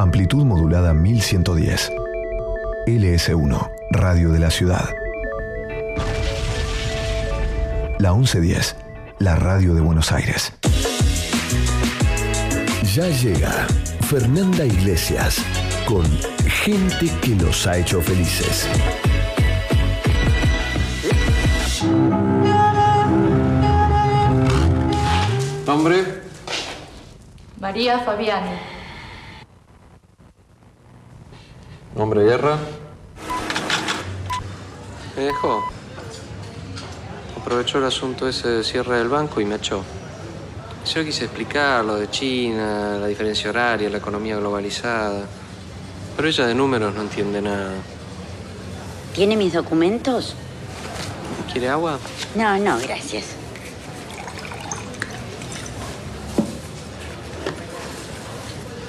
Amplitud modulada 1110. LS1, Radio de la Ciudad. La 1110, la radio de Buenos Aires. Ya llega Fernanda Iglesias con gente que nos ha hecho felices. ¿Nombre? María Fabiani. ¿Nombre guerra? Me dejó. Aprovechó el asunto ese de cierre del banco y me echó. Yo quise explicar lo de China, la diferencia horaria, la economía globalizada. Pero ella de números no entiende nada. ¿Tiene mis documentos? ¿Quiere agua? No, no, gracias.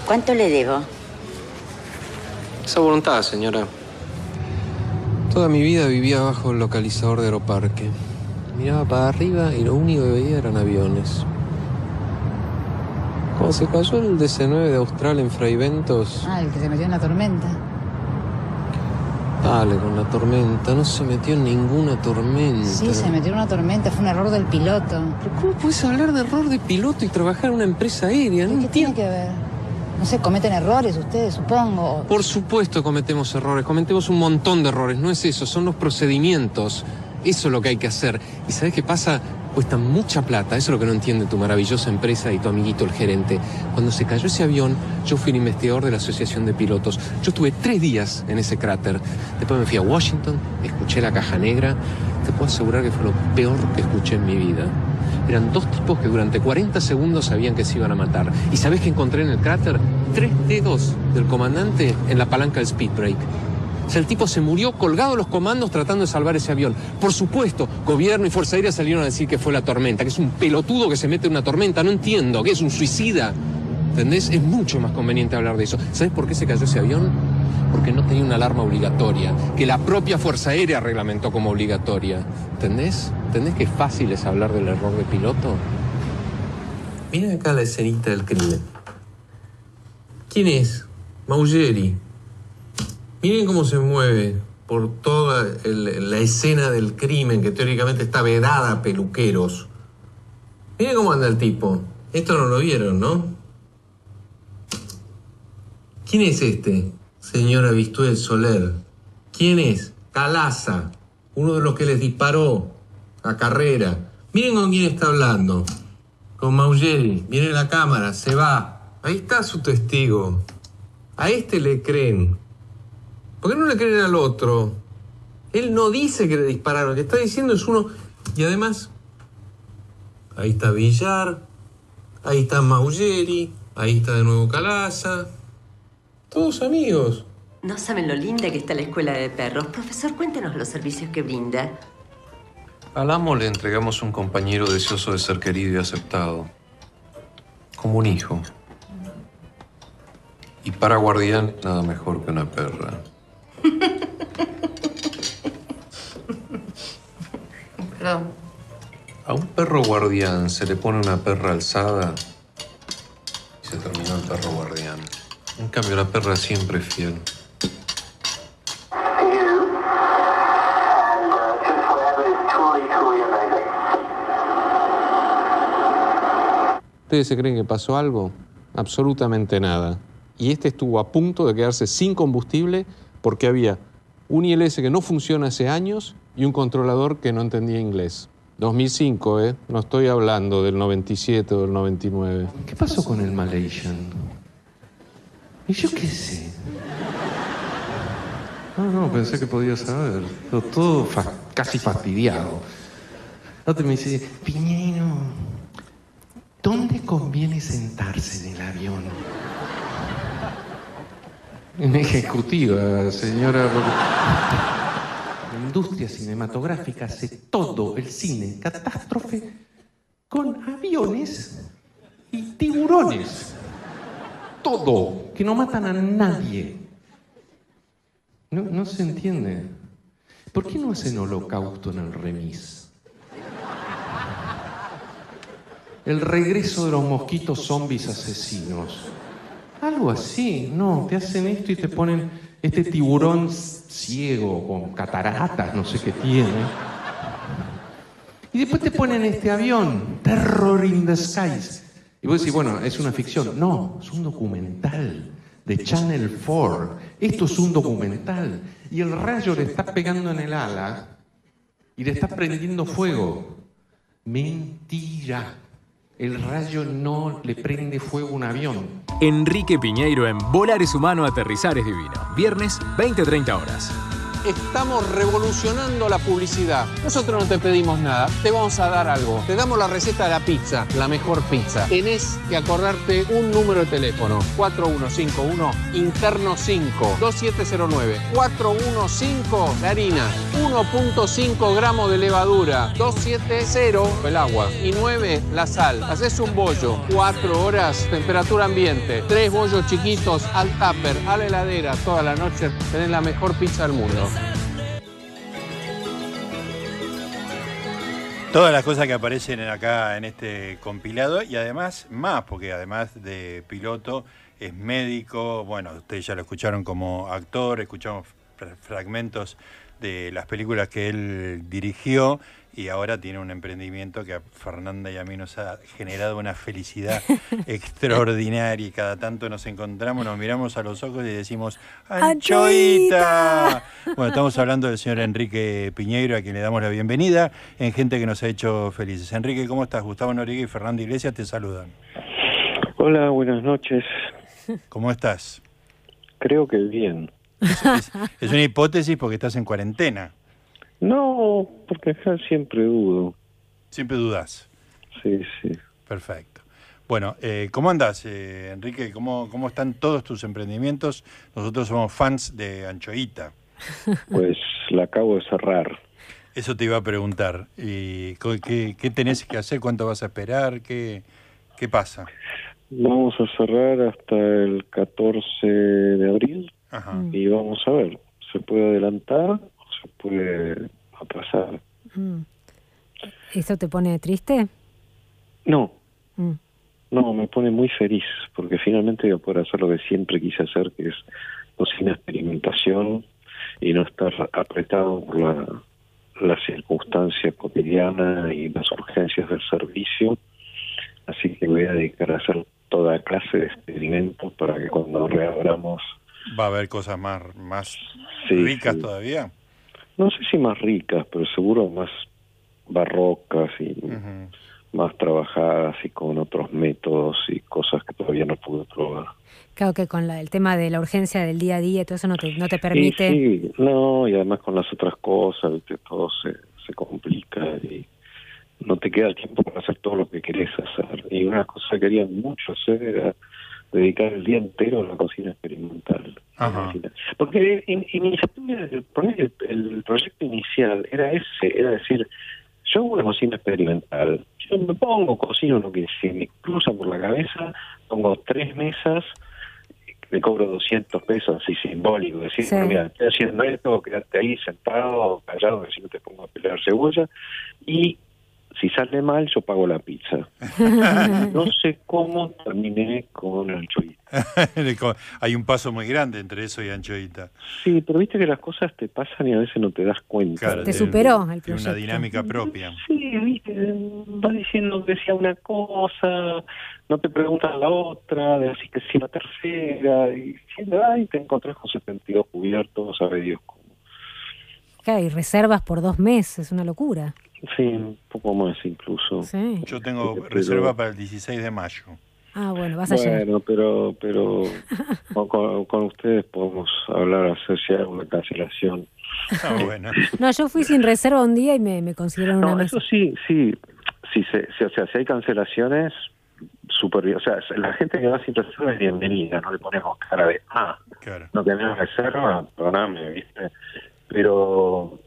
¿Cuánto le debo? Esa voluntad, señora. Toda mi vida vivía bajo el localizador de Aeroparque. Miraba para arriba y lo único que veía eran aviones. Cuando se cayó el DC-9 de Austral en Fraiventos, Ah, el que se metió en la tormenta. dale con la tormenta, no se metió en ninguna tormenta. Sí, se metió en una tormenta, fue un error del piloto. ¿Pero cómo puedes hablar de error de piloto y trabajar en una empresa aérea? No ¿Qué tiene que ver? No sé, cometen errores ustedes, supongo. Por supuesto cometemos errores, cometemos un montón de errores, no es eso, son los procedimientos. Eso es lo que hay que hacer. ¿Y sabes qué pasa? Cuesta mucha plata, eso es lo que no entiende tu maravillosa empresa y tu amiguito el gerente. Cuando se cayó ese avión, yo fui el investigador de la Asociación de Pilotos. Yo estuve tres días en ese cráter. Después me fui a Washington, escuché la caja negra. Te puedo asegurar que fue lo peor que escuché en mi vida. Eran dos tipos que durante 40 segundos sabían que se iban a matar. ¿Y sabes qué encontré en el cráter? Tres dedos del comandante en la palanca del speed brake. O sea, el tipo se murió colgado a los comandos tratando de salvar ese avión. Por supuesto, gobierno y Fuerza Aérea salieron a decir que fue la tormenta, que es un pelotudo que se mete en una tormenta. No entiendo, que es un suicida. ¿Entendés? Es mucho más conveniente hablar de eso. ¿Sabes por qué se cayó ese avión? Porque no tenía una alarma obligatoria, que la propia Fuerza Aérea reglamentó como obligatoria. ¿Entendés? ¿Entendés que fácil es hablar del error de piloto? Miren acá la escenita del crimen. ¿Quién es? Maugeri. Miren cómo se mueve por toda la escena del crimen que teóricamente está vedada a peluqueros. Miren cómo anda el tipo. Esto no lo vieron, ¿no? ¿Quién es este? Señora Vistuel Soler. ¿Quién es? Calaza. Uno de los que les disparó a carrera. Miren con quién está hablando. Con Maugeri. Viene la cámara, se va. Ahí está su testigo. A este le creen. ¿Por qué no le creen al otro? Él no dice que le dispararon, lo que está diciendo es uno. Y además, ahí está Villar, ahí está Maugeri, ahí está de nuevo Calaza. Todos amigos. No saben lo linda que está la escuela de perros. Profesor, cuéntenos los servicios que brinda. Al amo le entregamos un compañero deseoso de ser querido y aceptado. Como un hijo. Y para guardián, nada mejor que una perra. Perdón. A un perro guardián se le pone una perra alzada y se terminó el perro guardián. En cambio, la perra siempre es fiel. ¿Ustedes se creen que pasó algo? Absolutamente nada. Y este estuvo a punto de quedarse sin combustible porque había un ILS que no funciona hace años y un controlador que no entendía inglés. 2005, ¿eh? No estoy hablando del 97 o del 99. ¿Qué pasó con el Malaysian? Y yo qué sé. No, no, pensé que podía saber. Pero todo fa- casi fastidiado. Otro me dice, Piñero, ¿dónde conviene sentarse en el avión? En ejecutiva, señora. La industria cinematográfica hace todo el cine catástrofe con aviones y tiburones. Todo, que no matan a nadie. No, se entiende. ¿Por qué no hacen holocausto en el remis? El regreso de los mosquitos zombies asesinos. Algo así, no, te hacen esto y te ponen este tiburón ciego con cataratas, no sé qué tiene. Y después te ponen este avión, Terror in the Skies. Y vos decís, bueno, es una ficción. No, es un documental de Channel 4. Esto es un documental. Y el rayo le está pegando en el ala y le está prendiendo fuego. Mentira. El rayo no le prende fuego a un avión. Enrique Piñeiro en Volar es humano, aterrizar es divino. Viernes, 20-30 horas. Estamos revolucionando la publicidad. Nosotros no te pedimos nada, te vamos a dar algo. Te damos la receta de la pizza, la mejor pizza. Tenés que acordarte un número de teléfono, 4151 interno 5 2709 415 la harina, 1.5 gramos de levadura, 270 el agua y 9 la sal. Haces un bollo, 4 horas, temperatura ambiente, 3 bollos chiquitos al tupper, a la heladera toda la noche, tenés la mejor pizza del mundo. Todas las cosas que aparecen acá en este compilado y además más, porque además de piloto es médico, bueno, ustedes ya lo escucharon como actor, escuchamos fra- fragmentos de las películas que él dirigió y ahora tiene un emprendimiento que a Fernanda y a mí nos ha generado una felicidad extraordinaria y cada tanto nos encontramos, nos miramos a los ojos y decimos ¡Anchoita! Bueno, estamos hablando del señor Enrique Piñeiro, a quien le damos la bienvenida en Gente que nos ha hecho felices. Enrique, ¿cómo estás? Gustavo Noriega y Fernanda Iglesias te saludan. Hola, buenas noches. ¿Cómo estás? Creo que bien. Es, es una hipótesis porque estás en cuarentena. No, porque acá siempre dudo. Siempre dudas. Sí, sí. Perfecto. Bueno, eh, ¿cómo andas, eh, Enrique? ¿Cómo, ¿Cómo están todos tus emprendimientos? Nosotros somos fans de Anchoita. Pues la acabo de cerrar. Eso te iba a preguntar. ¿Y qué, qué tenés que hacer? ¿Cuánto vas a esperar? ¿Qué, qué pasa? Vamos a cerrar hasta el 14 de abril Ajá. y vamos a ver. ¿Se puede adelantar puede atrasar? Mm. ¿Eso te pone triste? No, Mm. no, me pone muy feliz porque finalmente voy a poder hacer lo que siempre quise hacer, que es cocina experimentación y no estar apretado por la, la circunstancia cotidiana y las urgencias del servicio. Así que voy a dedicar a hacer toda clase de experimentos para que cuando reabramos, ¿Va a haber cosas más, más Sí, ricas sí. todavía? No sé si más ricas, pero seguro más barrocas y más trabajadas y con otros métodos y cosas que todavía no pude probar. Claro que con la- el tema de la urgencia del día a día y todo eso no te, no te permite. Y sí, no, y además con las otras cosas, ¿viste? todo se, se complica y no te queda tiempo para hacer todo lo que querés hacer. Y una cosa que quería mucho hacer era dedicar el día entero a la cocina experimental. Ajá. Porque in- inicialmente, el, el, el proyecto inicial era ese, era decir, yo hago una cocina experimental, yo me pongo, cocino lo que se me cruza por la cabeza, pongo tres mesas, le cobro 200 pesos así simbólico, decir, Sí. "Bueno, mira, estoy haciendo esto, quedarte ahí sentado, callado, que si no te pongo a pelar cebolla, y si sale mal, yo pago la pizza. no sé cómo terminé con anchoita. Hay un paso muy grande entre eso y Anchoita. Sí, pero viste que las cosas te pasan y a veces no te das cuenta. Claro, Te superó el Tiene una proyecto. dinámica propia. Sí, viste, va diciendo que sea una cosa, no te preguntan la otra, de así que si la tercera, y diciendo, ay, te encontrás con 72 cubiertos, sabe Dios cómo. Claro, y reservas por dos meses, es una locura. Sí, un poco más incluso. Sí. Yo tengo Pero- reserva para el 16 de mayo. Ah, bueno, vas a llegar. Bueno, pero, pero con, ustedes podemos hablar, hacer si hay una cancelación. Ah, bueno. No, yo fui sin reserva un día y me, me consiguieron una No, mesa. eso sí, sí, sí, se- sí, o sea, si hay cancelaciones, súper bien. O sea, la gente que va sin reserva es bienvenida, no le ponemos cara de, ah, Claro. no tenemos reserva, perdóname, ¿viste? Pero,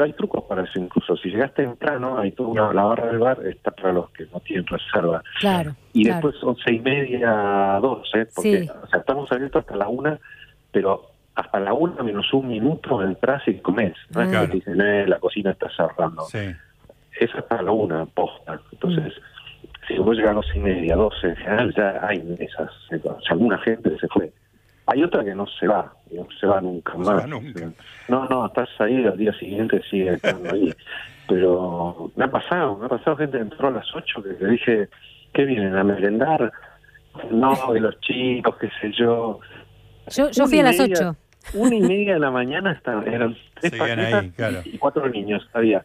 pero hay trucos para eso incluso. Si llegas temprano, hay toda una, la barra del bar está para los que no tienen reserva. Claro. Y claro. después seis y media, doce, porque Sí. o sea, estamos abiertos hasta la una, pero hasta la una menos un minuto entras y comes. No es que Claro. te dicen, eh, la cocina está cerrando. Sí. Es hasta la una, posta. Entonces, si vos llegas a las y media, 12, en general ya hay mesas. O sea, alguna gente se fue. Hay otra que no se va, no se va nunca No se más. va nunca. No, no, estás ahí, al día siguiente sigue estando ahí. Pero me ha pasado, me ha pasado gente que entró a las 8 que le dije, ¿qué vienen a merendar? No, de los chicos, qué sé yo. Yo, yo fui a las media- 8. Una y media de la mañana estaban, eran tres Seguían paquetas ahí, claro. y cuatro niños. Había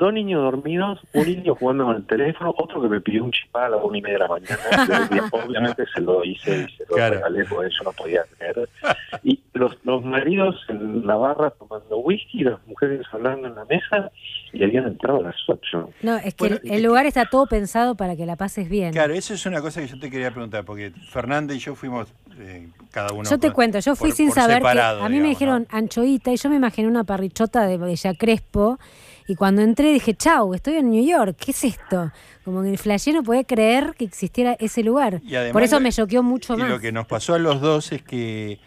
dos niños dormidos, un niño jugando con el teléfono, otro que me pidió un chipá a las una y media de la mañana. Y obviamente se lo hice y se lo Claro. regalé porque yo no podía creer. Y los, los maridos en la barra tomando whisky, las mujeres hablando en la mesa y habían entrado a las ocho. No, es que Bueno, el, el lugar está todo pensado para que la pases bien. Claro, eso es una cosa que yo te quería preguntar, porque Fernanda y yo fuimos eh, cada uno. Yo te por- cuento, yo fui por- sin por saber separado, que a mí me dijeron anchoita y yo me imaginé una parrichota de Bella Crespo y cuando entré dije, chau, estoy en New York, ¿qué es esto? Como que el flashé no podía creer que existiera ese lugar. Y además Por eso me choqueó mucho y más. lo que nos pasó a los dos es que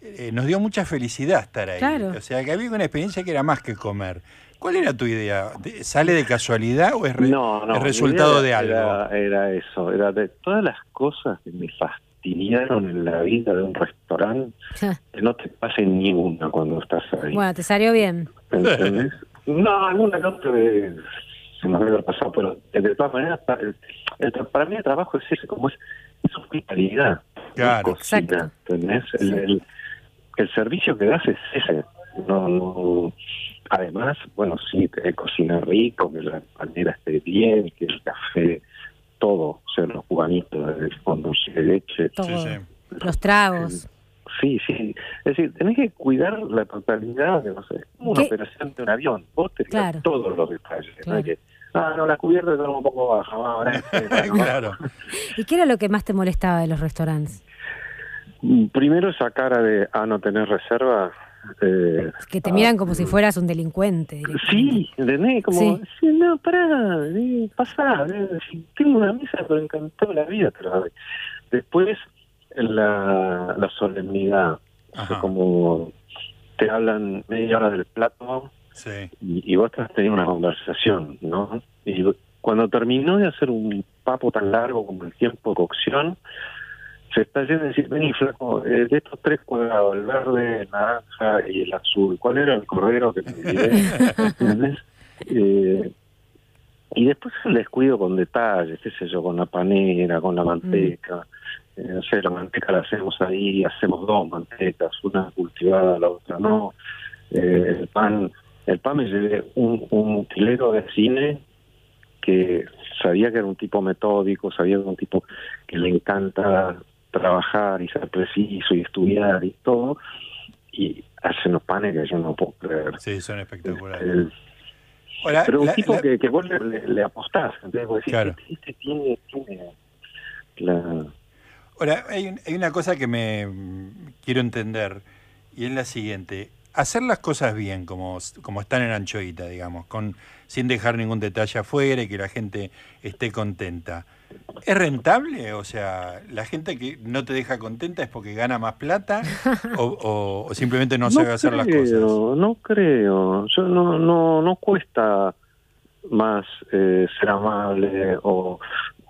eh, nos dio mucha felicidad estar ahí. Claro. O sea, que había una experiencia que era más que comer. ¿Cuál era tu idea? ¿De- ¿Sale de casualidad o es, re- No, no. es mi resultado de algo? Era, era eso, era de todas las cosas que me fastidiaron en la vida de un restaurante, que no te pase ni una cuando estás ahí. bueno, te salió bien. ¿Entendés? no, alguna que otra vez se me había pasado, pero eh, de todas maneras, pa- el- para mí el trabajo es ese, como es, es hospitalidad. Claro. cocina. El, Sí. el, el servicio que das es ese. No, no- además, bueno, sí, que cocinar rico, que la panera esté bien, que el café, todo, o sea, los cubanitos, el fondo de leche. Todo. Sí, sí. Los tragos. Sí, sí. Es decir, tenés que cuidar la totalidad de, no sé, como una ¿Qué? operación de un avión. Vos tenés Claro. todos los detalles. No que, ah, no, la cubierta está un poco baja. ahora este, claro. ¿Y qué era lo que más te molestaba de los restaurantes? Mm, Primero esa cara de, ah, no tenés reserva. Eh, Que te ah, miran como si fueras un delincuente. Sí, ¿entendés? Como, Sí. sí, no, pará, eh, pasá, eh, tengo una mesa, pero encantó la vida. doy. Después, la, la solemnidad. O sea, Ajá. como te hablan media hora del plato Sí. y, y vos estás teniendo una conversación, ¿no? Y cuando terminó de hacer un papo tan largo como el tiempo de cocción, se está yendo a decir, vení flaco, eh, de estos tres cuadrados, el verde, el naranja y el azul, ¿cuál era el cordero que me. Eh, y después el descuido con detalles, qué sé yo, con la panera, con la manteca. Eh, no sé, la manteca la hacemos ahí, hacemos dos mantecas, una cultivada, la otra no. Eh, el pan, el pan me llevé un, un utilero de cine que sabía que era un tipo metódico, sabía que era un tipo que le encanta trabajar y ser preciso y estudiar y todo, y hace unos panes que yo no puedo creer. Sí, son espectaculares. El- pero un la- tipo la- que, que vos le, le- le apostás, ¿entendés? Vos decís, Claro. este, este tiene, tiene la... Ahora, hay, un- hay una cosa que me mm, quiero entender y es la siguiente. Hacer las cosas bien, como, como están en Anchoita, digamos, con, sin dejar ningún detalle afuera y que la gente esté contenta. ¿Es rentable? O sea, ¿la gente que no te deja contenta es porque gana más plata o, o- o simplemente no, sabe hacer las cosas? No creo, yo no, no, no cuesta más eh, ser amable o,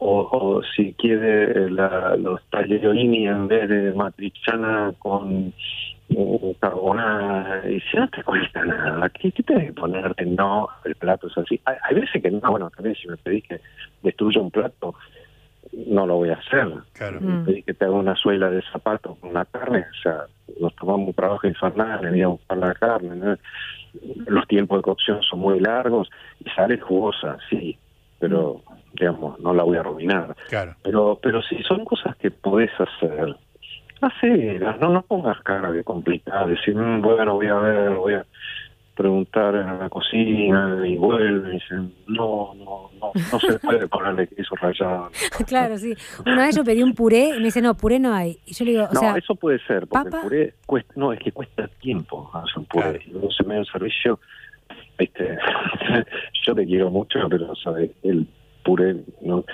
o, o si quiere la, los taglierini en vez de matriciana con eh, carbonara y si no te cuesta nada ¿qué, qué tenés que ponerte? no, el plato es así hay, hay veces que no, bueno también si me pedís que destruya un plato no lo voy a hacer Claro. me Mm. pedís que te haga una suela de zapato con la carne o sea nos tomamos un trabajo infernal en ir a buscar la carne ¿no? los tiempos de cocción son muy largos y sale jugosa, sí, pero digamos, no la voy a arruinar. Claro. Pero pero si son cosas que podés hacer, hacelas, no, no pongas cara de complicada, decir, "Mm, bueno, voy a ver, voy a preguntar en la cocina y vuelve y dicen, no, no, no, no se puede ponerle queso rallado. claro, sí. Una vez yo pedí un puré y me dice, no, puré no hay. Y yo le digo, o no, sea, eso puede ser, porque papa. el puré cuesta, no, es que cuesta tiempo hacer un puré. Y uno se me da un servicio, viste, yo te quiero mucho, pero sabes, el puré, no.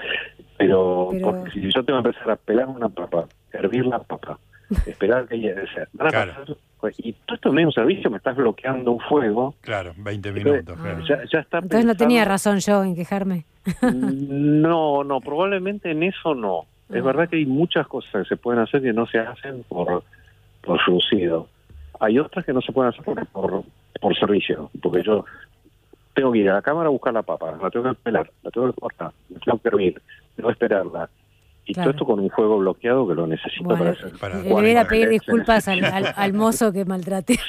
Pero, Pero- porque si yo tengo que empezar a pelar una papa, hervir la papa, esperar que ella, o sea, van a Claro. pasar y todo esto es un servicio, me estás bloqueando un fuego. Claro, 20 Entonces, minutos. claro. Ya, ya está Entonces no tenía razón yo en quejarme. No, no, probablemente en eso no. Es Ah. verdad que hay muchas cosas que se pueden hacer que no se hacen por, por reducido. Hay otras que no se pueden hacer por, por, por servicio, porque yo tengo que ir a la cámara a buscar la papa, la tengo que pelar, la tengo que cortar, la tengo que hervir, tengo que esperarla. Y Claro. todo esto con un fuego bloqueado que lo necesito Bueno, para hacer. Para- le voy a ir a pedir disculpas al, al- al mozo que maltraté.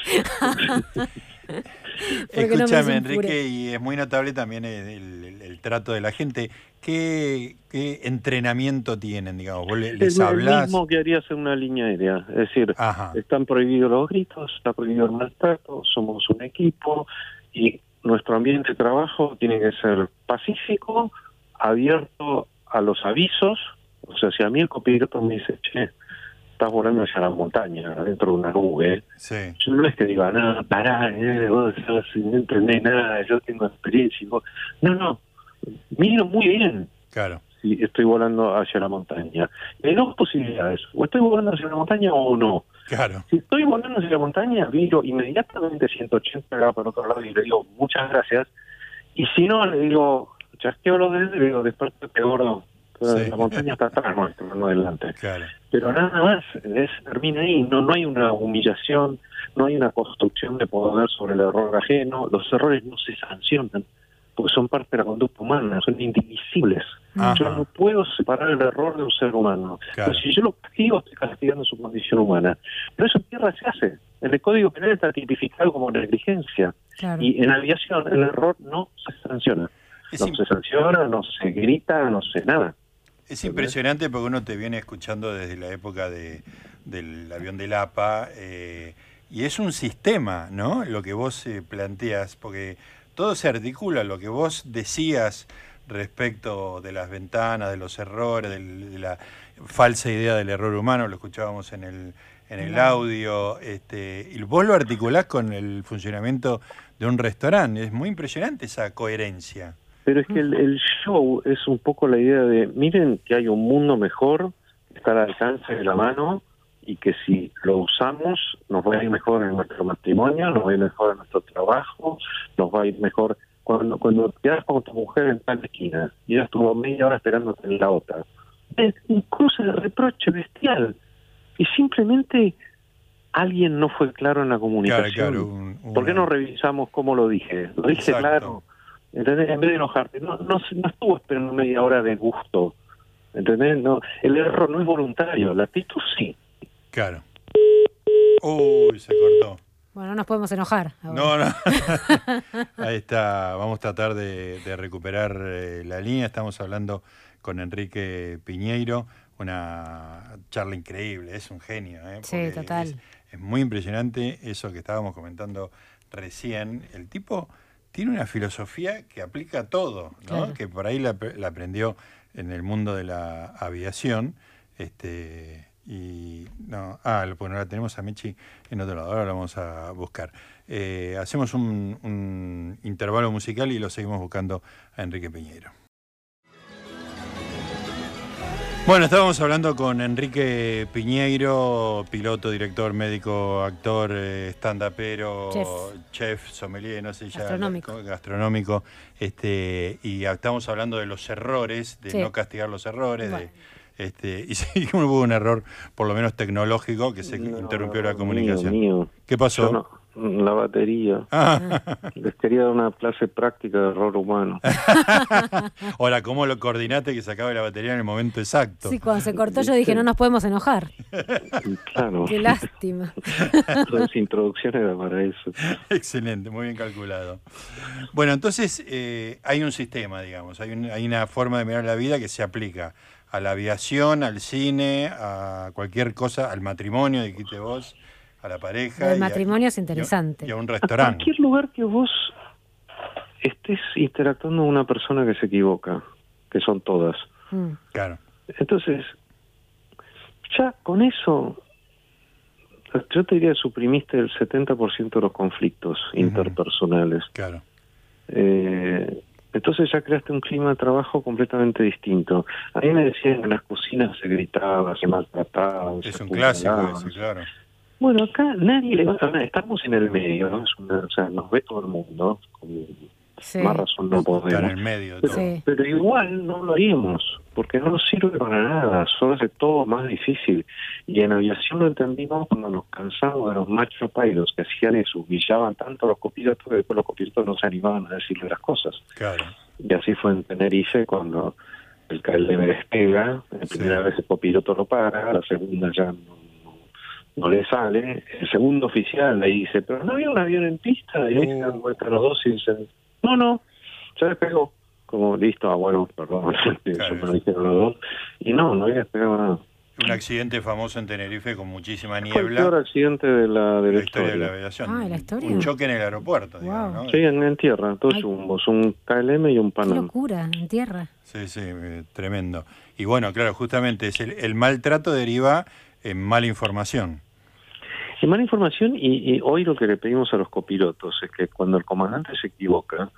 No Escúchame. Enrique, y es muy notable también el, el- el trato de la gente. ¿Qué, qué entrenamiento tienen, digamos? ¿Vos le- les el, el hablás? mismo que harías en una línea aérea. Es decir, Ajá, están prohibidos los gritos, está prohibido el maltrato, somos un equipo y nuestro ambiente de trabajo tiene que ser pacífico, abierto a los avisos. O sea, si a mí el copiloto me dice, che, estás volando hacia la montaña, adentro de una nube, sí, yo no es que diga, no, pará, eh, vos sos- no entendés nada, yo tengo experiencia. y vos-". No, no, miro muy bien claro. si estoy volando hacia la montaña. Hay dos posibilidades, o estoy volando hacia la montaña o no. Claro, Si estoy volando hacia la montaña, miro inmediatamente 180 grados para el otro lado y le digo muchas gracias. Y si no, le digo, chasqueo los dedos y le digo, despertate gordo. Sí. La montaña está atrás nuestro, no adelante. claro. Pero nada más, es, termina ahí. No, no hay una humillación, no hay una construcción de poder sobre el error ajeno. Los errores no se sancionan porque son parte de la conducta humana, son indivisibles. Ajá. Yo no puedo separar el error de un ser humano. Claro. Entonces, si yo lo castigo, estoy castigando su condición humana. Pero eso en tierra se hace. En el Código Penal está tipificado como negligencia. Claro. Y en aviación el error no se sanciona. Es, No se sanciona, no se grita, no se nada. es impresionante porque uno te viene escuchando desde la época de, del avión del APA eh, y es un sistema, ¿no? Lo que vos eh, planteas, porque todo se articula, lo que vos decías respecto de las ventanas, de los errores, del- de la falsa idea del error humano, lo escuchábamos en el, en el audio, este, y vos lo articulás con el funcionamiento de un restaurante, es muy impresionante esa coherencia. Pero es que el, el show es un poco la idea de, miren que hay un mundo mejor, que está al alcance de la mano y que si lo usamos nos va a ir mejor en nuestro matrimonio, nos va a ir mejor en nuestro trabajo, nos va a ir mejor cuando cuando te quedas con tu mujer en tal esquina y ella estuvo media hora esperándote en la otra. Es un cruce de reproche bestial y simplemente alguien no fue claro en la comunicación. Claro, claro. un- ¿Por qué no revisamos cómo lo dije? Lo dije Exacto. claro. ¿Entendés? En vez de enojarte. No, no, no estuvo esperando media hora de gusto. ¿Entendés? No, el error no es voluntario. La actitud sí. Claro. Uy, se cortó. Bueno, no nos podemos enojar. ahora. No, no. Ahí está. Vamos a tratar de, de recuperar eh, la línea. Estamos hablando con Enrique Piñeiro. Una charla increíble. Es un genio. ¿eh? Sí, total. Es, es muy impresionante eso que estábamos comentando recién. El tipo tiene una filosofía que aplica a todo, ¿no? Claro. Que por ahí la, la aprendió en el mundo de la aviación. Este, y no, ah, bueno, la tenemos a Mechi en otro lado, ahora la vamos a buscar. Eh, hacemos un, un intervalo musical y lo seguimos buscando a Enrique Piñeiro. Bueno, estábamos hablando con Enrique Piñeiro, piloto, director, médico, actor, eh, stand-upero, Chef. chef, sommelier, no sé ya. Gastronómico. Gastronómico. Este, y estamos hablando de los errores, de Sí. no castigar los errores, Bueno. de, este, y sí, hubo un error, por lo menos tecnológico, que se No, interrumpió la comunicación. mío. ¿Qué pasó? Yo no- la batería. Ah, Les quería dar una clase práctica de error humano. Ahora, ¿cómo lo coordinaste que se acabe la batería en el momento exacto? Sí, cuando se cortó yo dije, no nos podemos enojar. claro. Qué lástima. Introducción era para eso. Excelente, muy bien calculado. Bueno, entonces eh, hay un sistema, digamos, hay, un- hay una forma de mirar la vida que se aplica a la aviación, al cine, a cualquier cosa, al matrimonio, dijiste vos, a la pareja. A- matrimonio es y a- interesante. Y a un A restaurante. cualquier lugar que vos estés interactuando con una persona que se equivoca, que son todas. Mm. Claro, Entonces, ya con eso, yo te diría suprimiste el 70% de los conflictos interpersonales. claro. Eh, entonces ya creaste un clima de trabajo completamente distinto. A mí me decían que en las cocinas se gritaba, se maltrataba. Es se un clásico ese, claro. Bueno, acá nadie le va a nada, estamos en el medio, ¿no? Es una- o sea, nos ve todo el mundo, con Sí. más razón no podemos. En el medio de Pero, todo. Sí. pero igual no lo haríamos, porque no nos sirve para nada, solo hace todo más difícil. Y en aviación lo entendimos cuando nos cansamos de los macho pilots que hacían eso, humillaban tanto a los copilotos que después los copilotos no se animaban a decirle las cosas. Claro. Y así fue en Tenerife cuando el KLM despega, la Sí. primera vez el copiloto lo para, la segunda ya no, no- no le sale, el segundo oficial le dice, pero no había un avión en pista, y ahí se dan vuelta los dos y dicen, no, no, ya despegó. Como listo, ah, bueno, perdón, eso me lo dijeron los dos. Y no, no había despegado nada. Un accidente famoso en Tenerife con muchísima Fue el peor niebla. accidente de la, de la La historia de la historia. aviación. Ah, ¿la historia? Un choque en el aeropuerto, digamos, ¿no? Sí, en, en tierra, dos Ay. un KLM y un Qué Panam. locura, en tierra. Sí, sí, eh, tremendo. Y bueno, claro, justamente es el, el maltrato deriva en mala información. Y mala información, y, y hoy lo que le pedimos a los copilotos es que cuando el comandante se equivoca,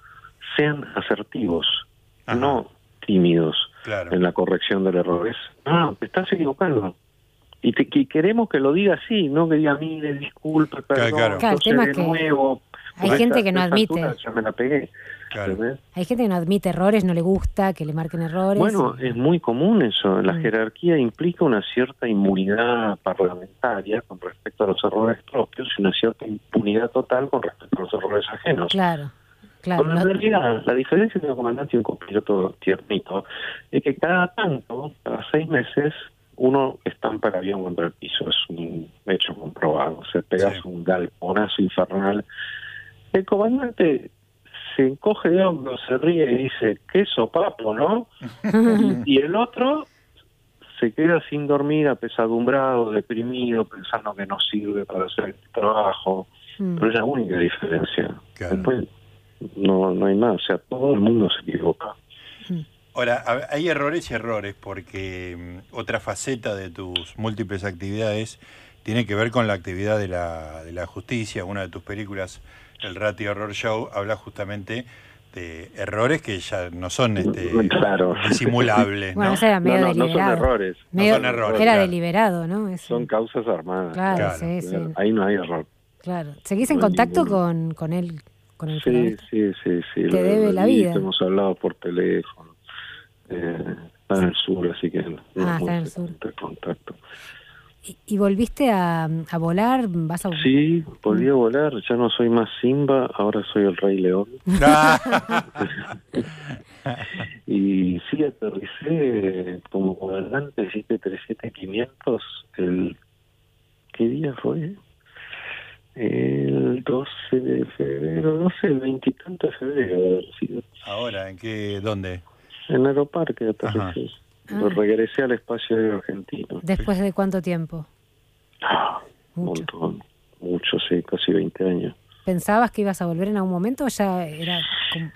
sean asertivos, Ajá. no tímidos Claro. en la corrección del error. Es, ah, te estás equivocando. Y, te, y queremos que lo diga así, no que diga, mire, disculpe, perdón, claro. Claro, el yo sé tema de es que nuevo. hay gente esta- que no admite. altura Ya me la pegué. Claro. Hay gente que no admite errores, no le gusta que le marquen errores. Bueno, es muy común eso. La Mm. jerarquía implica una cierta inmunidad parlamentaria con respecto a los errores propios y una cierta impunidad total con respecto a los errores ajenos. Claro, claro. Cuando en no- realidad la diferencia entre un comandante y un copiloto tiernito es que cada tanto, cada seis meses, uno estampa el avión contra el piso. Es un hecho comprobado. O sea, pegas Sí. un galponazo infernal. El comandante se encoge de hombros, se ríe y dice, qué sopapo, ¿no? y, y el otro se queda sin dormir, apesadumbrado, deprimido, pensando que no sirve para hacer el trabajo. Mm. Pero es la única diferencia. Claro. Después no, no hay más. O sea, todo el mundo se equivoca. Ahora, a- hay errores y errores porque mm, otra faceta de tus múltiples actividades tiene que ver con la actividad de la, de la justicia. Una de tus películas, El Ratio Horror Show, habla justamente de errores que ya no son este, Claro. disimulables. Bueno, ¿no? eso era medio no, no, no son deliberado. errores. Medio- son errores, Era claro. deliberado, ¿no? Eso. Son causas armadas. Claro, Claro, sí, sí. Ahí no hay error. Claro. ¿Seguís en No contacto con, con él? Con el Sí, sí, sí, sí. Te debe la vida. visto, Hemos hablado por teléfono. Eh, está en el sur, así que no Ah, es está en el sur. contacto. ¿Y, y volviste a, a volar? ¿Vas a Sí, volví a volar. Ya no soy más Simba, ahora soy el Rey León. Y sí, aterricé como comandante 737-500 el... ¿Qué día fue? El 12 de febrero, no sé, el veintitanto de febrero haber sido. Ahora, ¿en qué? ¿Dónde? En Aeroparque aterricé. Ajá. Ah. regresé al espacio aéreo argentino. ¿Después de cuánto tiempo? Ah, un montón. Mucho, sí, casi 20 años. ¿Pensabas que ibas a volver en algún momento o ya era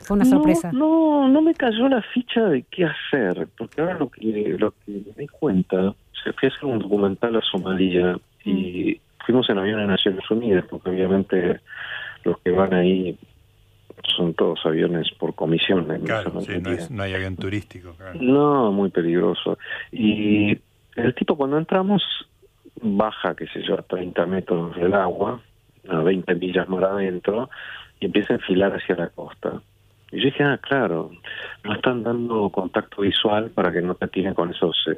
fue una sorpresa? No, no, no me cayó la ficha de qué hacer, porque ahora lo que, lo que me di cuenta, se fui a hacer un documental a Somalia y fuimos en avión a Naciones Unidas, porque obviamente los que van ahí son todos aviones por comisión. en Claro, sí, no, mayoría. es- no hay avión turístico. claro. No, muy peligroso. Y el tipo cuando entramos baja, qué sé yo, a 30 metros del agua, a 20 millas más adentro, y empieza a enfilar hacia la costa. Y yo dije, ah, claro, no están dando contacto visual para que no te tiren con esos eh,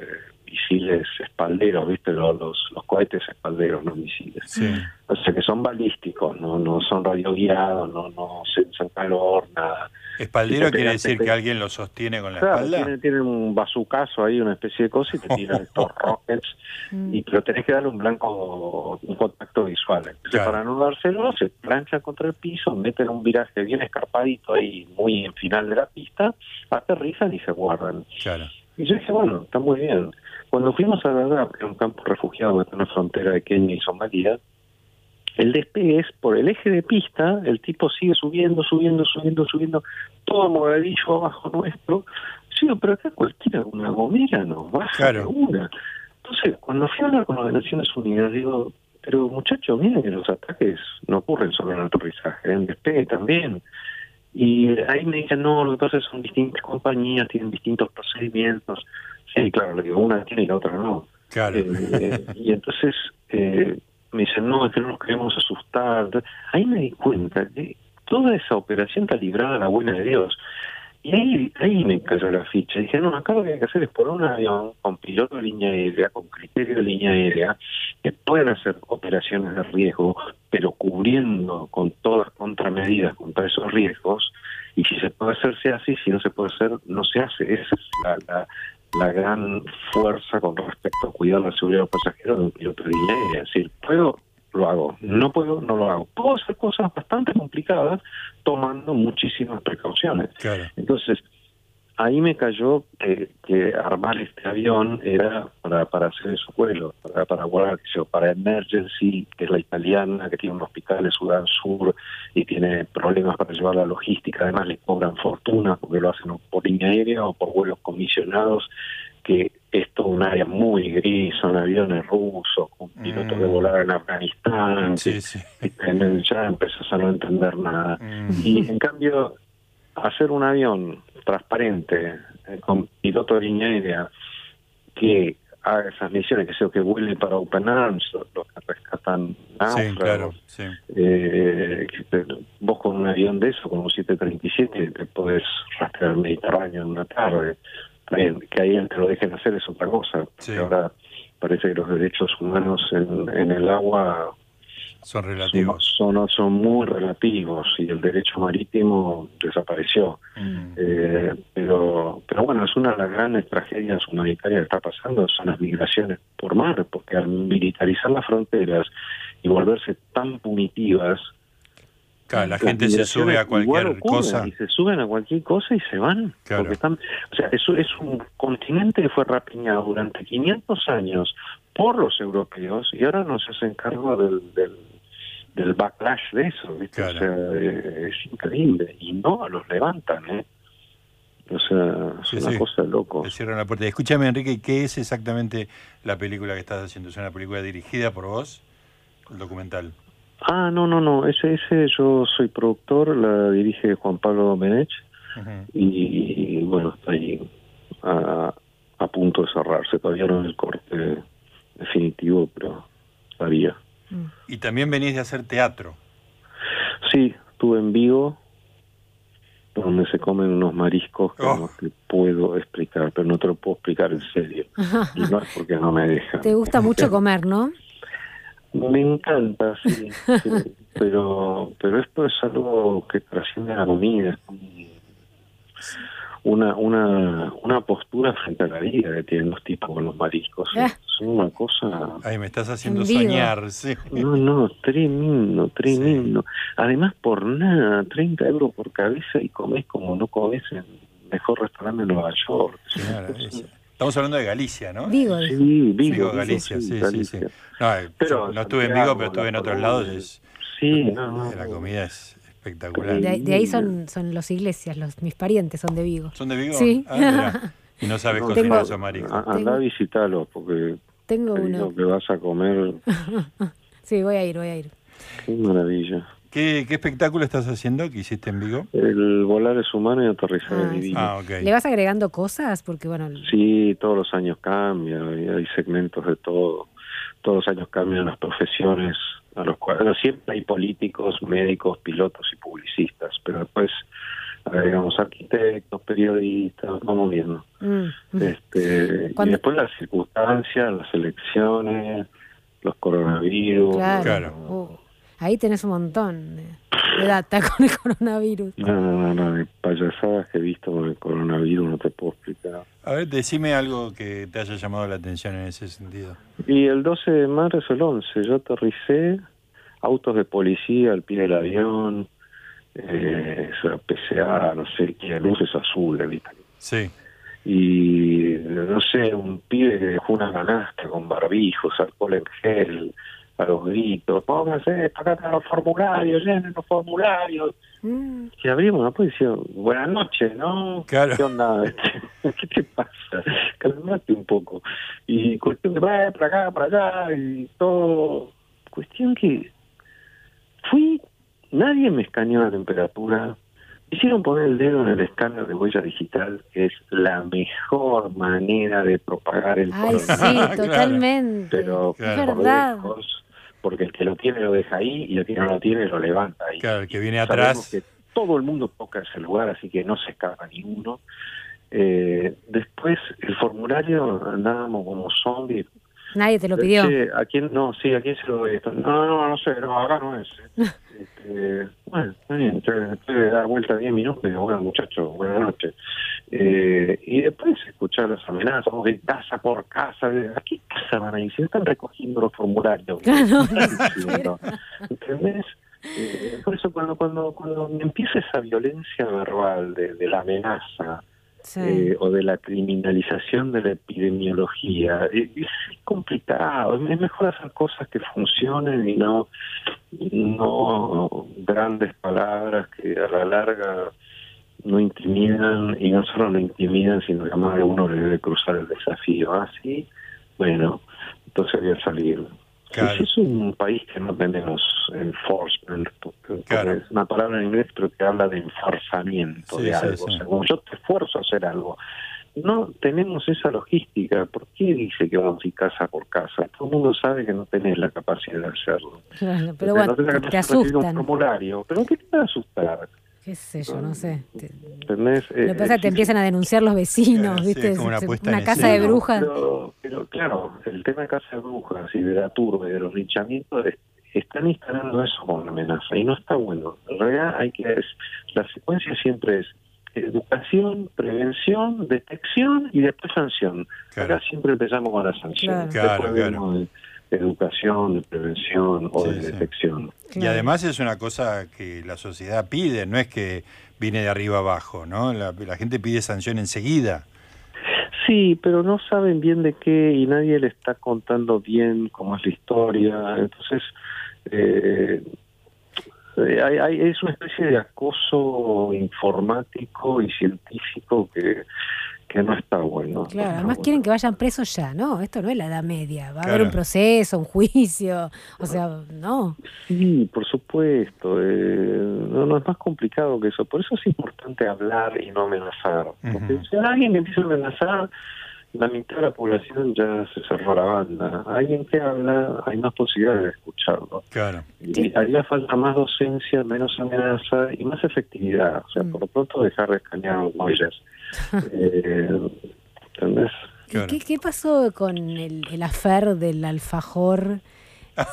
misiles espalderos, ¿viste? Los, los, los cohetes espalderos, no misiles. Sí. O sea, que son balísticos, no no son radioguiados, no, no sensan calor, nada. Espaldero Si quiere decir que alguien lo sostiene con la Claro, espalda. tienen, tienen un bazucazo ahí, una especie de cosa, y te tiran estos rockets, Mm. y, pero tenés que darle un blanco, un contacto visual. Entonces, Claro. para no dárselo, se planchan contra el piso, meten un viraje bien escarpadito ahí, muy en final de la pista, aterrizan y se guardan. Claro. Y yo dije, bueno, está muy bien. Cuando fuimos a Dadaab, que es un campo refugiado que está en la frontera de Kenia y Somalia, el despegue es por el eje de pista, el tipo sigue subiendo, subiendo, subiendo, subiendo, todo moradillo abajo nuestro. Sí, pero acá cualquiera, una gomera nos baja Claro. una. Entonces, cuando fui a hablar con las Naciones Unidas, digo, pero muchachos, miren que los ataques no ocurren solo en el aterrizaje, en despegue también. Y ahí me dicen, no, lo que pasa es que son distintas compañías, tienen distintos procedimientos. Sí, claro, le digo, una tiene y la otra no. Claro. Eh, y entonces, eh, me dicen, no, es que no nos queremos asustar. Ahí me di cuenta que toda esa operación está librada a la buena de Dios. Y ahí, ahí me cayó la ficha. Dije, no, acá lo que hay que hacer es por un avión con piloto de línea aérea, con criterio de línea aérea, que puedan hacer operaciones de riesgo, pero cubriendo con todas contramedidas contra esos riesgos. Y si se puede hacer, se hace, y si no se puede hacer, no se hace. Esa es la, la, la gran fuerza con respecto a cuidar la seguridad de los pasajeros de un piloto de línea aérea. Es decir, puedo lo hago. No puedo, no lo hago. Puedo hacer cosas bastante complicadas tomando muchísimas precauciones. Claro. Entonces, ahí me cayó que, que armar este avión era para, para hacer su vuelo, para, para volar, para Emergency, que es la italiana, que tiene un hospital en Sudán Sur y tiene problemas para llevar la logística. Además, le cobran fortuna porque lo hacen por línea aérea o por vuelos comisionados que es todo un área muy gris, son aviones rusos, con pilotos de volar en Afganistán, Sí, que- sí. que ya empezás a no entender nada. Mm. Y en cambio, hacer un avión transparente, eh, con piloto de línea aérea, que haga esas misiones, que sea que vuele para Open Arms, los que rescatan Sí, náufragos, claro, sí. eh, que te- vos con un avión de eso, con un 737, te podés rastrear el Mediterráneo en una tarde. Bien, que ahí te lo dejen hacer es otra cosa. Sí. Ahora parece que los derechos humanos en, en el agua Son son, relativos. son, son muy relativos y el derecho marítimo desapareció. Mm. Eh, pero pero bueno, es una de las grandes tragedias humanitarias que está pasando, son las migraciones por mar, porque al militarizar las fronteras y volverse tan punitivas, Claro, la gente se sube a cualquier cosa. Y se suben a cualquier cosa y se van. Claro. Porque están, o sea, eso es un continente que fue rapiñado durante 500 años por los europeos y ahora no se hacen cargo del, del, del backlash de eso. ¿viste? Claro. O sea, eh, es increíble. Y no los levantan, ¿eh? O sea, es Sí, una sí. cosa loco. Te cierran la puerta. Escúchame, Enrique, ¿qué es exactamente la película que estás haciendo? ¿Es una película dirigida por vos? El documental. Ah, no, no, no. Ese, ese yo soy productor, la dirige Juan Pablo Domenech. Y bueno, está ahí a, a punto de cerrarse. Todavía no es el corte definitivo, pero estaría. Y también venís de hacer teatro. Sí, estuve en Vigo, donde se comen unos mariscos que Oh. no te puedo explicar, pero no te lo puedo explicar en serio. Y no es porque no me dejan. Te gusta mucho comer, ¿no? Me encanta, sí, sí, pero pero esto es algo que trasciende a la comida, es como una una una postura frente a la vida que tienen los tipos con los mariscos, Ah. es una cosa, Ay, me estás haciendo soñar. Sí. no, no, tremendo, tremendo. Además por nada, 30 euros por cabeza y comés como no comés en el mejor restaurante de Nueva York. Estamos hablando de Galicia, ¿no? Digo, Sí, Vigo, Vigo, Vigo, Galicia, sí, sí, sí. Galicia. No, Pero no estuve en Vigo, pero estuve en otros lados. y es- Sí, no, no, la comida es espectacular. de, de ahí son, son los iglesias, los mis parientes son de Vigo. ¿Son de Vigo? Sí. Ah. Y no sabes No, cocinar esos mariscos. A- Anda a visitarlos porque Tengo uno. lo que vas a comer, Sí, voy a ir, voy a ir. qué maravilla. ¿Qué, ¿Qué espectáculo estás haciendo que hiciste en Vigo? El volar es humano y aterrizar Ah, es sí. divino. Ah, ok. ¿Le vas agregando cosas? Porque, bueno, Sí, todos los años cambia, hay segmentos de todo. Todos los años cambian las profesiones a los cuales bueno, siempre hay políticos, médicos, pilotos y publicistas, pero después agregamos arquitectos, periodistas, vamos viendo. mm. Este, y Cuando- después las circunstancias, las elecciones, los coronavirus. claro. claro. Uh, ahí tenés un montón de, data con el coronavirus. No, no, no, no, de payasadas que he visto con el coronavirus no te puedo explicar. A ver, decime algo que te haya llamado la atención en ese sentido. Y el 12 de marzo, el 11, yo aterricé, autos de policía al pie del avión, eh, eso era PCA, no sé qué, luces azules, ¿viste? Sí. Y no sé, un pibe que dejó una canasta con barbijos, alcohol en gel, a los gritos, pónganse, acá los formularios, llenen los formularios. Mm, Y abrimos la puerta y decíamos, buenas noches, ¿no? Claro. ¿Qué onda? ¿Qué te pasa? Calmate un poco. Y cuestión de, "Eh, para acá, para allá, y todo. Cuestión que fui, nadie me escaneó la temperatura. Hicieron poner el dedo en el escáner de huella digital, que es la mejor manera de propagar el Ay, sí, coronavirus. Totalmente. Pero es Claro. por lejos, porque el que lo tiene lo deja ahí y el que no lo tiene lo levanta ahí. Claro, el que viene atrás. que todo el mundo toca ese lugar, así que no se escapa ni uno. Eh, después, el formulario andábamos como zombies. Nadie te lo pidió. Che, ¿a quién? No, sí, ¿a quién se lo doy esto? No, no, no sé, no, acá no es. Este, bueno, está bien, te, te dar vuelta 10 minutos y digo, bueno, muchachos, buenas noches. Eh, y después escuchar las amenazas, vamos de casa por casa. ¿A qué casa van a ir? Si están recogiendo los formularios. Claro. ¿Qué están diciendo? ¿Entendés? Eh, por eso cuando, cuando, cuando empieza esa violencia verbal de, de la amenaza, Eh, o de la criminalización de la epidemiología. Eh, Es, complicado, es mejor hacer cosas que funcionen y no, no grandes palabras que a la larga no intimidan y no solo no intimidan, sino que más de uno le debe cruzar el desafío. Así, bueno, entonces voy a salir. Claro. Si es un país que no tenemos enforcement, Claro. es una palabra en inglés pero que habla de enforzamiento Sí, de algo. sí. O sea, como yo te esfuerzo a hacer algo. No tenemos esa logística. ¿Por qué dice que vamos a ir casa por casa? Todo el mundo sabe que no tenés la capacidad de hacerlo. Claro, pero bueno, no te capacidad de recibir un asustan. formulario. ¿Pero qué te va a asustar? Qué sé yo, no sé. Lo que Eh, pasa es que te eh, empiezan a denunciar los vecinos, Claro, sí, ¿viste? es como una casa de brujas. Pero, pero claro, el tema de casa de brujas y de la turba y de los linchamientos es- están instalando eso como una amenaza y no está bueno. En realidad hay que es, la secuencia siempre es educación, prevención, detección y después sanción. Claro. Acá siempre empezamos con la sanción. Claro. Claro, educación, de prevención o Sí, de sí. detección. Y además es una cosa que la sociedad pide, no es que viene de arriba abajo, ¿no? La, la gente pide sanción enseguida. Sí, pero no saben bien de qué y nadie le está contando bien cómo es la historia. Entonces, eh, eh, hay, hay- es una especie de acoso informático y científico que, que no está bueno. Claro, No además quieren que vayan presos ya, ¿no? Esto no es la Edad Media. Va a haber un proceso, un juicio. O sea, no. Sí, por supuesto. eh, no, no es más complicado que eso. Por eso es importante hablar y no amenazar. Porque si alguien empieza a amenazar, la mitad de la población ya se cerró la banda. Alguien que habla, hay más posibilidades de escucharlo. Claro. Y haría falta más docencia, menos amenaza y más efectividad. O sea, Mm. por lo pronto dejar de escanear a los boyas. Eh, ¿Entendés? ¿Y Claro. ¿Qué, qué pasó con el, el afer del alfajor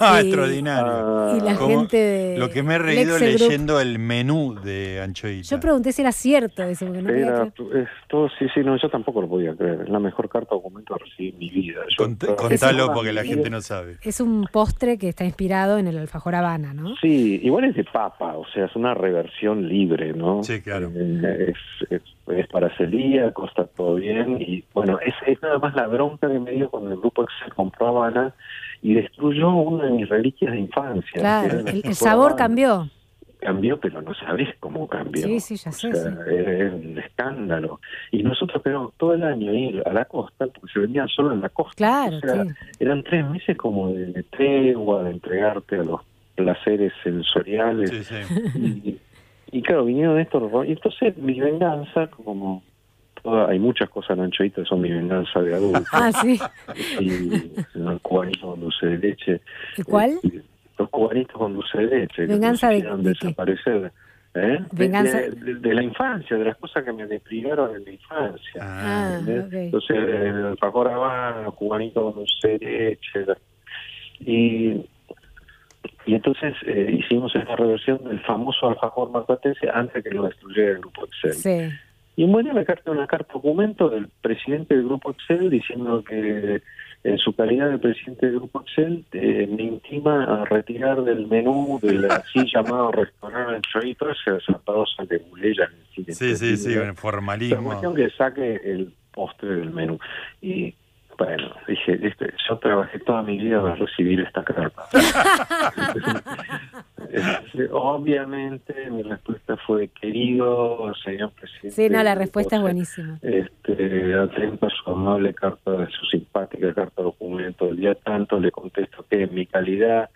Ah, Sí. extraordinario. y la Como gente de Lo que me he reído Group? leyendo el menú de Anchoita. Yo pregunté si era cierto eso, porque no podía Era, creer. es todo, sí, sí, no, yo tampoco lo podía creer. Es la mejor carta documento que recibí en mi vida. Yo Cont- trabajé contalo porque la gente no sabe. Es un postre que está inspirado en el alfajor Habana, ¿no? Sí, igual es de papa, o sea, es una reversión libre, ¿no? Sí, claro. Eh, es, es, es para celíacos, está todo bien. Y bueno, es, es nada más la bronca que me dio cuando el grupo Excel compró Habana y destruyó una de mis reliquias de infancia. Claro, el, sabor cambió. Cambió, pero no sabés cómo cambió. Sí, sí, ya O sé, sea, sí. Era un escándalo. Y nosotros queríamos todo el año ir a la costa, porque se vendían solo en la costa. Claro, O sea, sí. eran tres meses como de, de tregua, de entregarte a los placeres sensoriales. Sí, sí. Y, y claro, vinieron estos y entonces mi venganza, como toda- hay muchas cosas en Anchoita que son mi venganza de adulto. Ah, sí. y los cubanitos con dulce de leche. ¿Y cuál? Eh, los cubanitos con dulce de leche. que ¿Venganza de- de qué? desaparecer. ¿eh? De- Venganza- De, de- de la infancia, de las cosas que me deprivaron en la infancia. Ah. Entonces, el alfajor Habana, los cubanitos con dulce de leche. Y, y entonces eh, hicimos esta reversión del famoso alfajor marplatense antes que lo destruyera el grupo Excel. Sí. Y en me carta una carta documento del presidente del Grupo Excel diciendo que en su calidad de presidente del Grupo Excel eh, me intima a retirar del menú del así llamado restaurante Anchoito, ese zapadosa que Buleya Sí, sí, sí, La formalismo. cuestión que saque el postre del menú. Y bueno, dije, este, yo trabajé toda mi vida para recibir esta carta. Obviamente mi respuesta fue, querido señor presidente. Sí, no, la respuesta es buenísima. este, atento a su amable carta, de su simpática carta documento del día tanto, le contesto que en mi calidad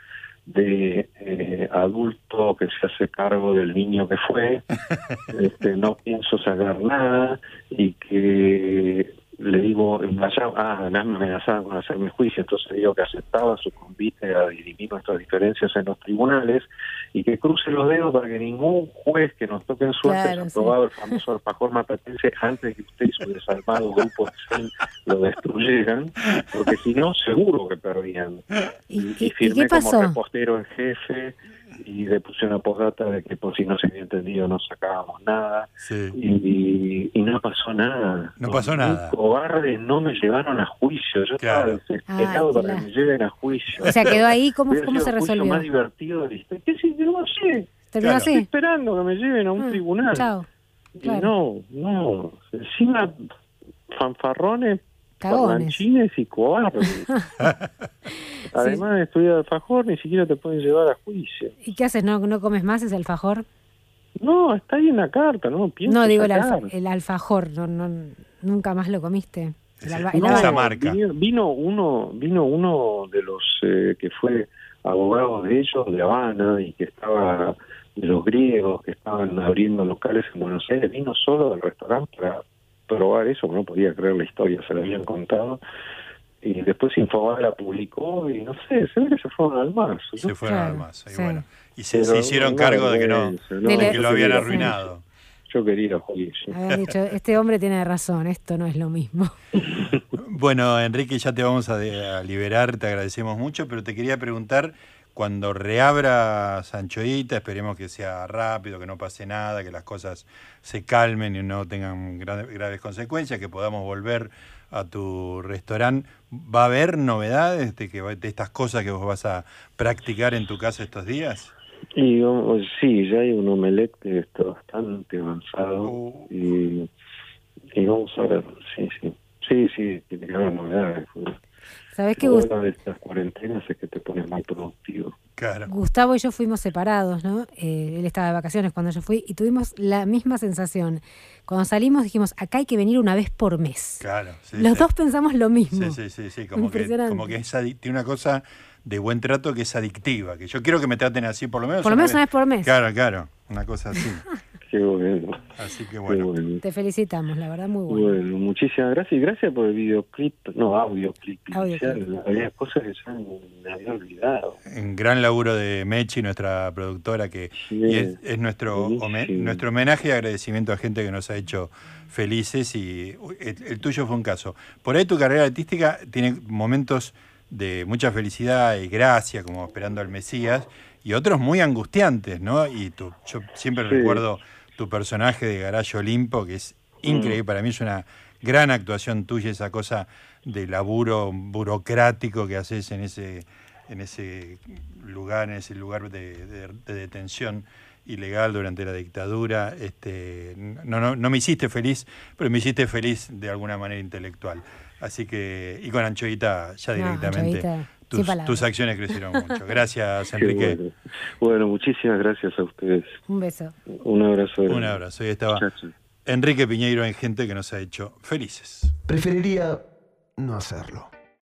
de eh, adulto que se hace cargo del niño que fue, este, no pienso sacar nada y que le digo, vaya, ah, además me amenazaban con hacerme juicio, entonces digo que aceptaba su convite a dirimir nuestras diferencias en los tribunales y que cruce los dedos para que ningún juez que nos toque en suerte Claro, haya sí. aprobado el famoso alfajor mapatense antes de que usted y su desalmado grupo de Zen lo destruyeran, porque si no, seguro que perdían. ¿Y, Y, y- y firmé qué pasó? como repostero en jefe y le puse una postdata de que por si no se había entendido no sacábamos nada Sí. y, y no pasó nada. No pasó Los nada. cobardes no me llevaron a juicio. Yo Claro. estaba desesperado para que me lleven a juicio. O sea, quedó ahí, ¿cómo, cómo se resolvió? más divertido de la historia. ¿Qué? Yo no sé. ¿Terminó Claro. Estoy esperando que me lleven a un Ah, tribunal. Chao. Y claro. no, no. Encima, fanfarrones. Parlanchines y cobardes. Además de estudiar alfajor, ni siquiera te pueden llevar a juicio. ¿Y qué haces? ¿No, no comes más ese alfajor? No, está ahí en la carta, no pienso No, digo el, alfa- el alfajor, no, no, nunca más lo comiste. El alba- el No, alba- esa marca. Vino, vino uno, vino uno de los eh, que fue abogado de ellos de Habana y que estaba de los griegos que estaban abriendo locales en Buenos Aires, vino solo del restaurante para probar eso, no podía creer la historia, se la habían contado. Y después Infobae la publicó y no sé, se ve que se fueron al mar. ¿no? Se fueron Claro, al más. Y sí. bueno. Y se, Pero se hicieron cargo de que no, De que lo habían arruinado. Yo quería ir a juicio. Habían dicho, este hombre tiene razón, esto no es lo mismo. Bueno, Enrique, ya te vamos a, de- a liberar, te agradecemos mucho, pero te quería preguntar, cuando reabra Sanchoita, esperemos que sea rápido, que no pase nada, que las cosas se calmen y no tengan gra- graves consecuencias, que podamos volver a tu restaurante. ¿Va a haber novedades de, que, de estas cosas que vos vas a practicar en tu casa estos días? Y oh, sí, ya hay un omelette que está bastante avanzado Oh. y, y vamos a ver, sí, sí. Sí, sí, tiene que haber novedades. ¿Sabés que Lo Gus- bueno de estas cuarentenas es que te pones más productivo. Claro. Gustavo y yo fuimos separados, ¿no? Eh, él estaba de vacaciones cuando yo fui y tuvimos la misma sensación. Cuando salimos dijimos, acá hay que venir una vez por mes. Claro. sí, Los sí. dos pensamos lo mismo. Sí, sí, sí, sí, como que, Impresionante. como que es tiene una cosa de buen trato que es adictiva, que yo quiero que me traten así por lo menos. Por lo menos una vez por mes. Claro, claro, una cosa así. Qué bueno, Así que bueno. bueno. Te felicitamos, la verdad, muy bueno. Bueno, muchísimas gracias y gracias por el videoclip, no, audioclip. Había cosas que ya me había olvidado. Un gran laburo de Mechi, nuestra productora, que Sí, y es, es nuestro, home- nuestro homenaje y agradecimiento a gente que nos ha hecho felices y uy, el, el tuyo fue un caso. Por ahí tu carrera artística tiene momentos de mucha felicidad y gracia, como esperando al Mesías, y otros muy angustiantes, ¿no? Y tu, yo siempre Sí. recuerdo tu personaje de Garayo Olimpo, que es increíble, para mí es una gran actuación tuya, esa cosa de laburo burocrático que haces en ese, en ese lugar, en ese lugar de, de- de detención ilegal durante la dictadura. Este, no, no, no me hiciste feliz, pero me hiciste feliz de alguna manera intelectual. Así que, y con Anchoita ya No, directamente, Anchoita, tus, acciones crecieron mucho. Gracias, Enrique. bueno. Bueno, muchísimas gracias a ustedes. Un beso. Un abrazo. Un abrazo. Ahí estaba. Enrique Piñeiro en Gente que nos ha hecho felices. Preferiría no hacerlo.